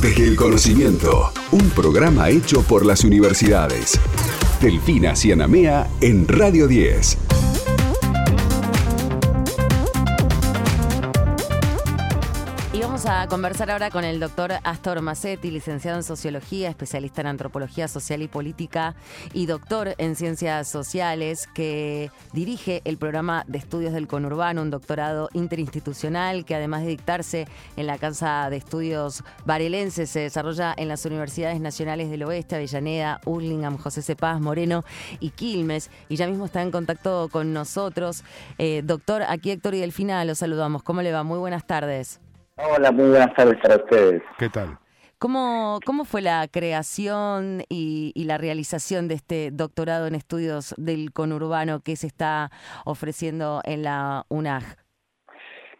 Desde el conocimiento, un programa hecho por las universidades. Delfina Cianamea en Radio 10. A conversar ahora con el doctor Astor Macetti, licenciado en Sociología, especialista en Antropología Social y Política y doctor en Ciencias Sociales, que dirige el programa de estudios del conurbano, un doctorado interinstitucional que además de dictarse en la Casa de Estudios Varelense, se desarrolla en las Universidades Nacionales del Oeste, Avellaneda, Urlingam, José Cepaz, Moreno y Quilmes. Y ya mismo está en contacto con nosotros. Eh, doctor, aquí Héctor y Delfina, los saludamos. ¿Cómo le va? Muy buenas tardes. Hola, muy buenas tardes para ustedes. ¿Qué tal? ¿Cómo, cómo fue la creación y, la realización de este doctorado en estudios del conurbano que se está ofreciendo en la UNAG?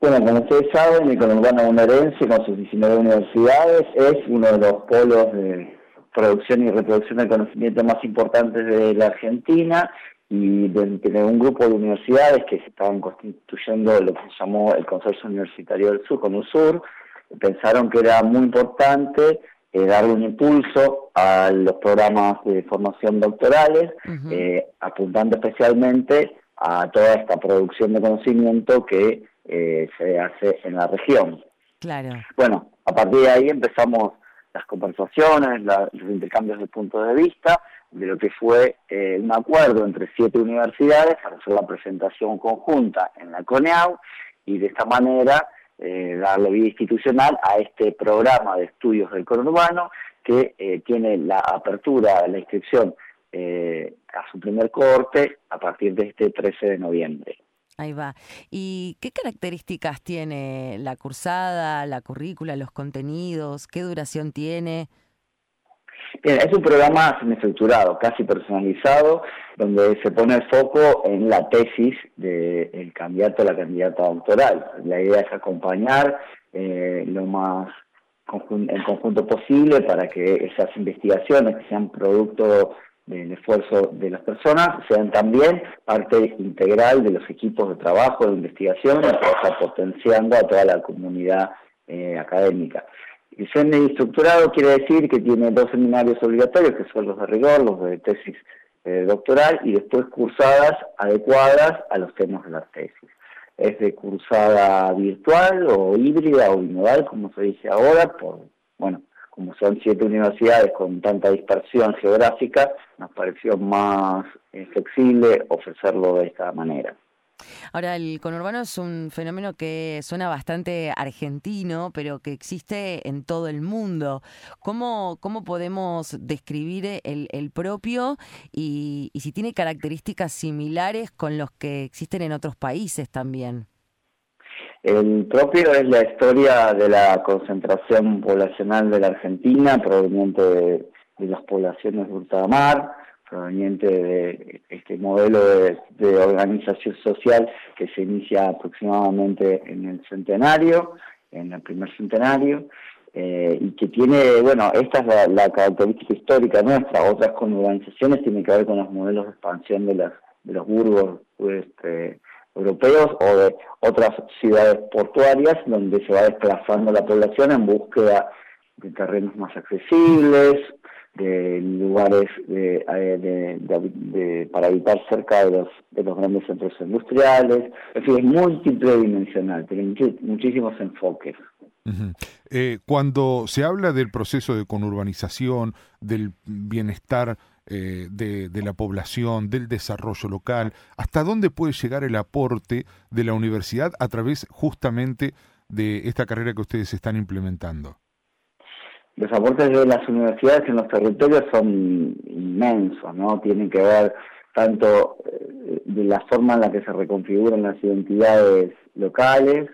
Bueno, como ustedes saben, el conurbano bonaerense con sus 19 universidades es uno de los polos de producción y reproducción del conocimiento más importantes de la Argentina y de, un grupo de universidades que se estaban constituyendo lo que se llamó el Consorcio Universitario del Sur, con USUR, pensaron que era muy importante eh, darle un impulso a los programas de formación doctorales, eh, apuntando especialmente a toda esta producción de conocimiento que eh, se hace en la región. Claro. Bueno, a partir de ahí empezamos las conversaciones, los intercambios de puntos de vista, de lo que fue eh, un acuerdo entre siete universidades para hacer la presentación conjunta en la CONEAU y de esta manera eh, darle vida institucional a este programa de estudios del conurbano que eh, tiene la apertura, la inscripción a su primer corte a partir de este 13 de noviembre. Ahí va. ¿Y qué características tiene la cursada, la currícula, los contenidos? ¿Qué duración tiene? Bien, es un programa estructurado, casi personalizado, donde se pone el foco en la tesis del candidato o la candidata doctoral. La idea es acompañar eh, lo más en conjunto posible para que esas investigaciones que sean producto del esfuerzo de las personas sean también parte integral de los equipos de trabajo de investigación está potenciando a toda la comunidad eh, académica. El CNI estructurado quiere decir que tiene dos seminarios obligatorios, que son los de rigor, los de tesis eh, doctoral, y después cursadas adecuadas a los temas de la tesis. Es de cursada virtual o híbrida o bimodal, como se dice ahora, por, bueno, como son siete universidades con tanta dispersión geográfica, nos pareció más eh, flexible ofrecerlo de esta manera. Ahora, el conurbano es un fenómeno que suena bastante argentino, pero que existe en todo el mundo. ¿Cómo, cómo podemos describir el, propio y, y si tiene características similares con los que existen en otros países también? El propio es la historia de la concentración poblacional de la Argentina proveniente de, de las poblaciones de ultramar, proveniente de este modelo de, organización social que se inicia aproximadamente en el centenario, en el primer centenario, eh, y que tiene, bueno, esta es la, característica histórica nuestra, otras organizaciones tienen que ver con los modelos de expansión de, las, de los burgos este, europeos o de otras ciudades portuarias donde se va desplazando la población en búsqueda de terrenos más accesibles, de lugares eh, de, para habitar cerca de los, de los grandes centros industriales. Es decir, es múltiple dimensional, tiene muchísimos enfoques. Eh, cuando se habla del proceso de conurbanización, del bienestar eh, de, de, la población, del desarrollo local, ¿hasta dónde puede llegar el aporte de la universidad a través justamente de esta carrera que ustedes están implementando? Los aportes de las universidades en los territorios son inmensos, ¿no? Tienen que ver tanto eh, de la forma en la que se reconfiguran las identidades locales,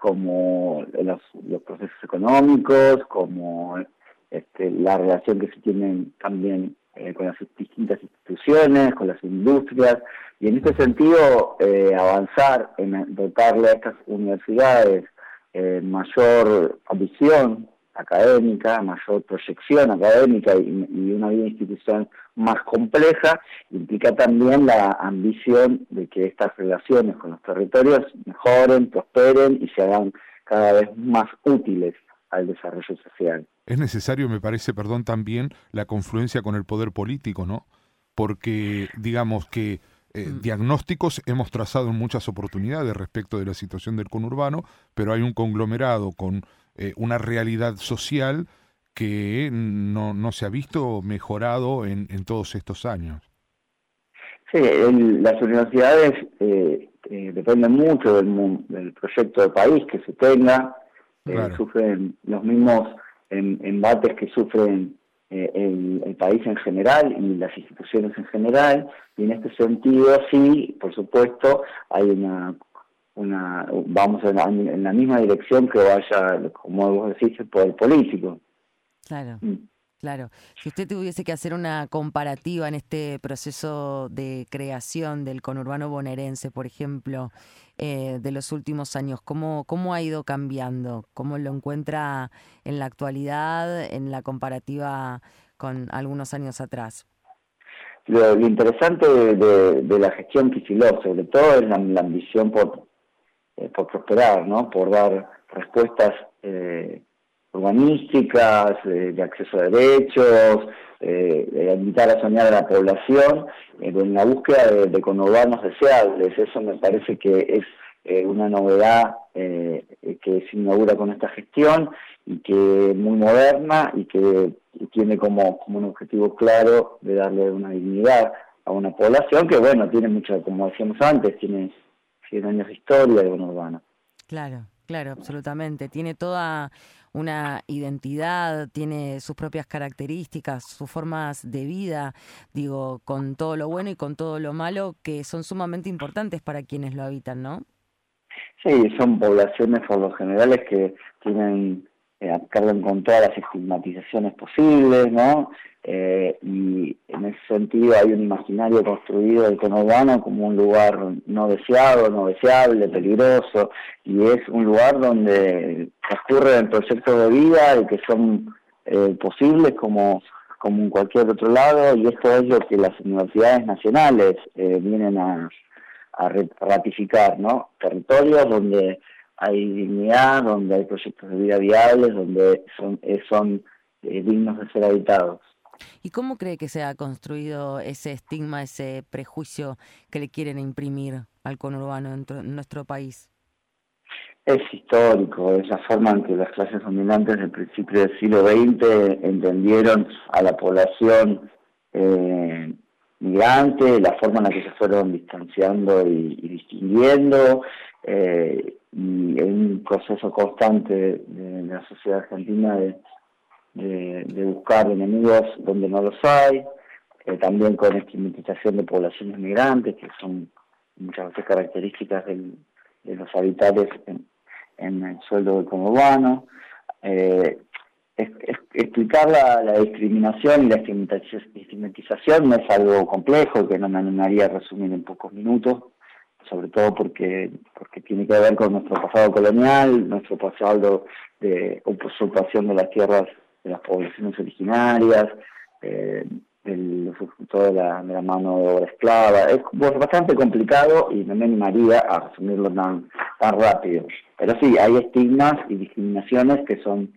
como los, procesos económicos, como este, la relación que se tiene también eh, con las distintas instituciones, con las industrias, y en este sentido eh, avanzar en dotarle a estas universidades mayor visión académica, mayor proyección académica y, una vida institucional más compleja, implica también la ambición de que estas relaciones con los territorios mejoren, prosperen y se hagan cada vez más útiles al desarrollo social. Es necesario, me parece, perdón, también la confluencia con el poder político, ¿no? Porque digamos que eh, mm. diagnósticos hemos trazado en muchas oportunidades respecto de la situación del conurbano, pero hay un conglomerado con eh, una realidad social que no, no se ha visto mejorado en, en todos estos años. Sí, las universidades eh, dependen mucho del, del, proyecto de país que se tenga, sufren los mismos embates que sufren eh, el, país en general y las instituciones en general, y en este sentido sí, por supuesto, hay una, una vamos en la, en la misma dirección que vaya, como vos decís, el poder político. Claro. Mm. Claro, si usted tuviese que hacer una comparativa en este proceso de creación del conurbano bonaerense, por ejemplo, eh, de los últimos años, ¿cómo, ¿cómo ha ido cambiando? ¿Cómo lo encuentra en la actualidad, en la comparativa con algunos años atrás? Lo, interesante de, la gestión Kicillof, sobre todo, es la, ambición por, eh, por prosperar, ¿no? por dar respuestas eh, urbanísticas, eh, de acceso a derechos, eh, de invitar a soñar a la población eh, en la búsqueda de, de, conurbanos deseables. Eso me parece que es una novedad que se inaugura con esta gestión y que es muy moderna y que tiene como, un objetivo claro de darle una dignidad a una población que, bueno, tiene mucho, como decíamos antes, tiene 100 años de historia de conurbano. Claro, claro, absolutamente. Tiene toda una identidad, tiene sus propias características, sus formas de vida, digo, con todo lo bueno y con todo lo malo, que son sumamente importantes para quienes lo habitan, ¿no? Sí, son poblaciones por lo generales que tienen eh, cargan con todas las estigmatizaciones posibles, ¿no? Eh, y en ese sentido hay un imaginario construido del conurbano como un lugar no deseado, no deseable, peligroso, y es un lugar donde transcurren proyectos de vida y que son eh, posibles como, como en cualquier otro lado, y esto es lo que las universidades nacionales eh, vienen a, a ratificar, ¿no? Territorios donde hay dignidad, donde hay proyectos de vida viables, donde son, eh, son eh, dignos de ser habitados. ¿Y cómo cree que se ha construido ese estigma, ese prejuicio que le quieren imprimir al conurbano en, nuestro país? Es histórico, es la forma en que las clases dominantes del principio del siglo XX entendieron a la población eh, migrante, la forma en la que se fueron distanciando y, distinguiendo, eh, y un proceso constante de, la sociedad argentina de, de, buscar enemigos donde no los hay, eh, también con estigmatización de poblaciones migrantes, que son muchas veces características del, de los habitantes en, en el sueldo del conurbano. Eh, explicar la, discriminación y la estigmatización no es algo complejo que no me animaría a resumir en pocos minutos, sobre todo porque, porque tiene que ver con nuestro pasado colonial, nuestro pasado de usurpación de las tierras de las poblaciones originarias, eh, el usufructo de la, de la mano de obra esclava. Es bastante complicado y no me animaría a resumirlo tan, tan rápido. Pero sí, hay estigmas y discriminaciones que son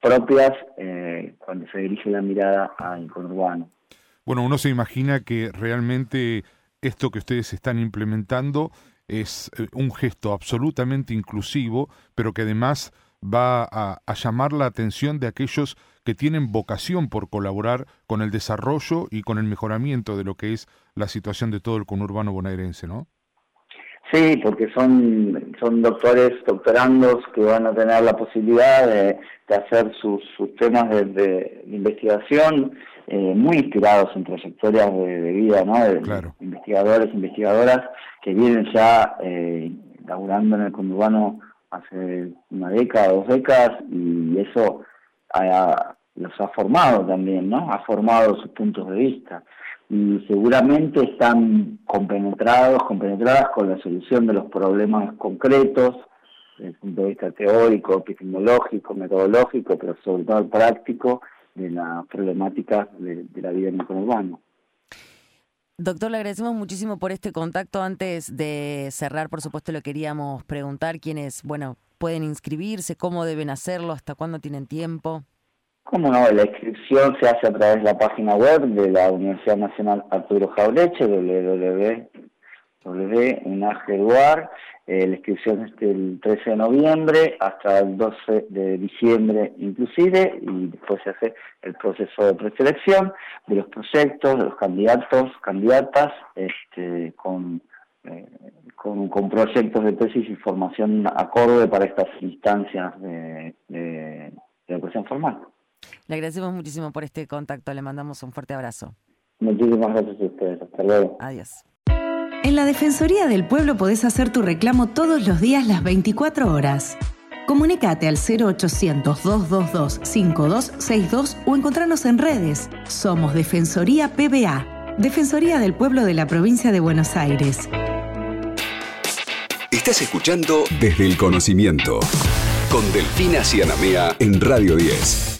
propias eh, cuando se dirige la mirada al conurbano. Bueno, uno se imagina que realmente esto que ustedes están implementando es eh, un gesto absolutamente inclusivo, pero que además va a, llamar la atención de aquellos que tienen vocación por colaborar con el desarrollo y con el mejoramiento de lo que es la situación de todo el conurbano bonaerense, ¿no? Sí, porque son, son doctores, doctorandos que van a tener la posibilidad de, hacer sus, sus temas de investigación eh, muy inspirados en trayectorias de, vida, ¿no? De investigadores, investigadoras que vienen ya eh, laburando en el conurbano hace una década, dos décadas, y eso los ha formado también, ¿no? Ha formado sus puntos de vista. Y seguramente están compenetrados, compenetradas con la solución de los problemas concretos, desde el punto de vista teórico, epistemológico, metodológico, pero sobre todo práctico, de la problemática de, la vida en el conurbano. Doctor, le agradecemos muchísimo por este contacto. Antes de cerrar, por supuesto, le queríamos preguntar quiénes, bueno, pueden inscribirse? ¿Cómo deben hacerlo? ¿Hasta cuándo tienen tiempo? Cómo no, la inscripción se hace a través de la página web de la Universidad Nacional Arturo Jaureche, www.unageduar. Eh, la inscripción es del 13 de noviembre hasta el 12 de diciembre inclusive y después se hace el proceso de preselección de los proyectos, de los candidatos, candidatas, este, con, eh, con, proyectos de tesis y formación acorde para estas instancias de, de, de educación formal. Le agradecemos muchísimo por este contacto, le mandamos un fuerte abrazo. Muchísimas gracias a ustedes, hasta luego. Adiós. En la Defensoría del Pueblo podés hacer tu reclamo todos los días las 24 horas. Comunicate al 0800-222-5262 o encontrarnos en redes. Somos Defensoría PBA, Defensoría del Pueblo de la Provincia de Buenos Aires. Estás escuchando Desde el Conocimiento con Delfina Cianamea en Radio 10.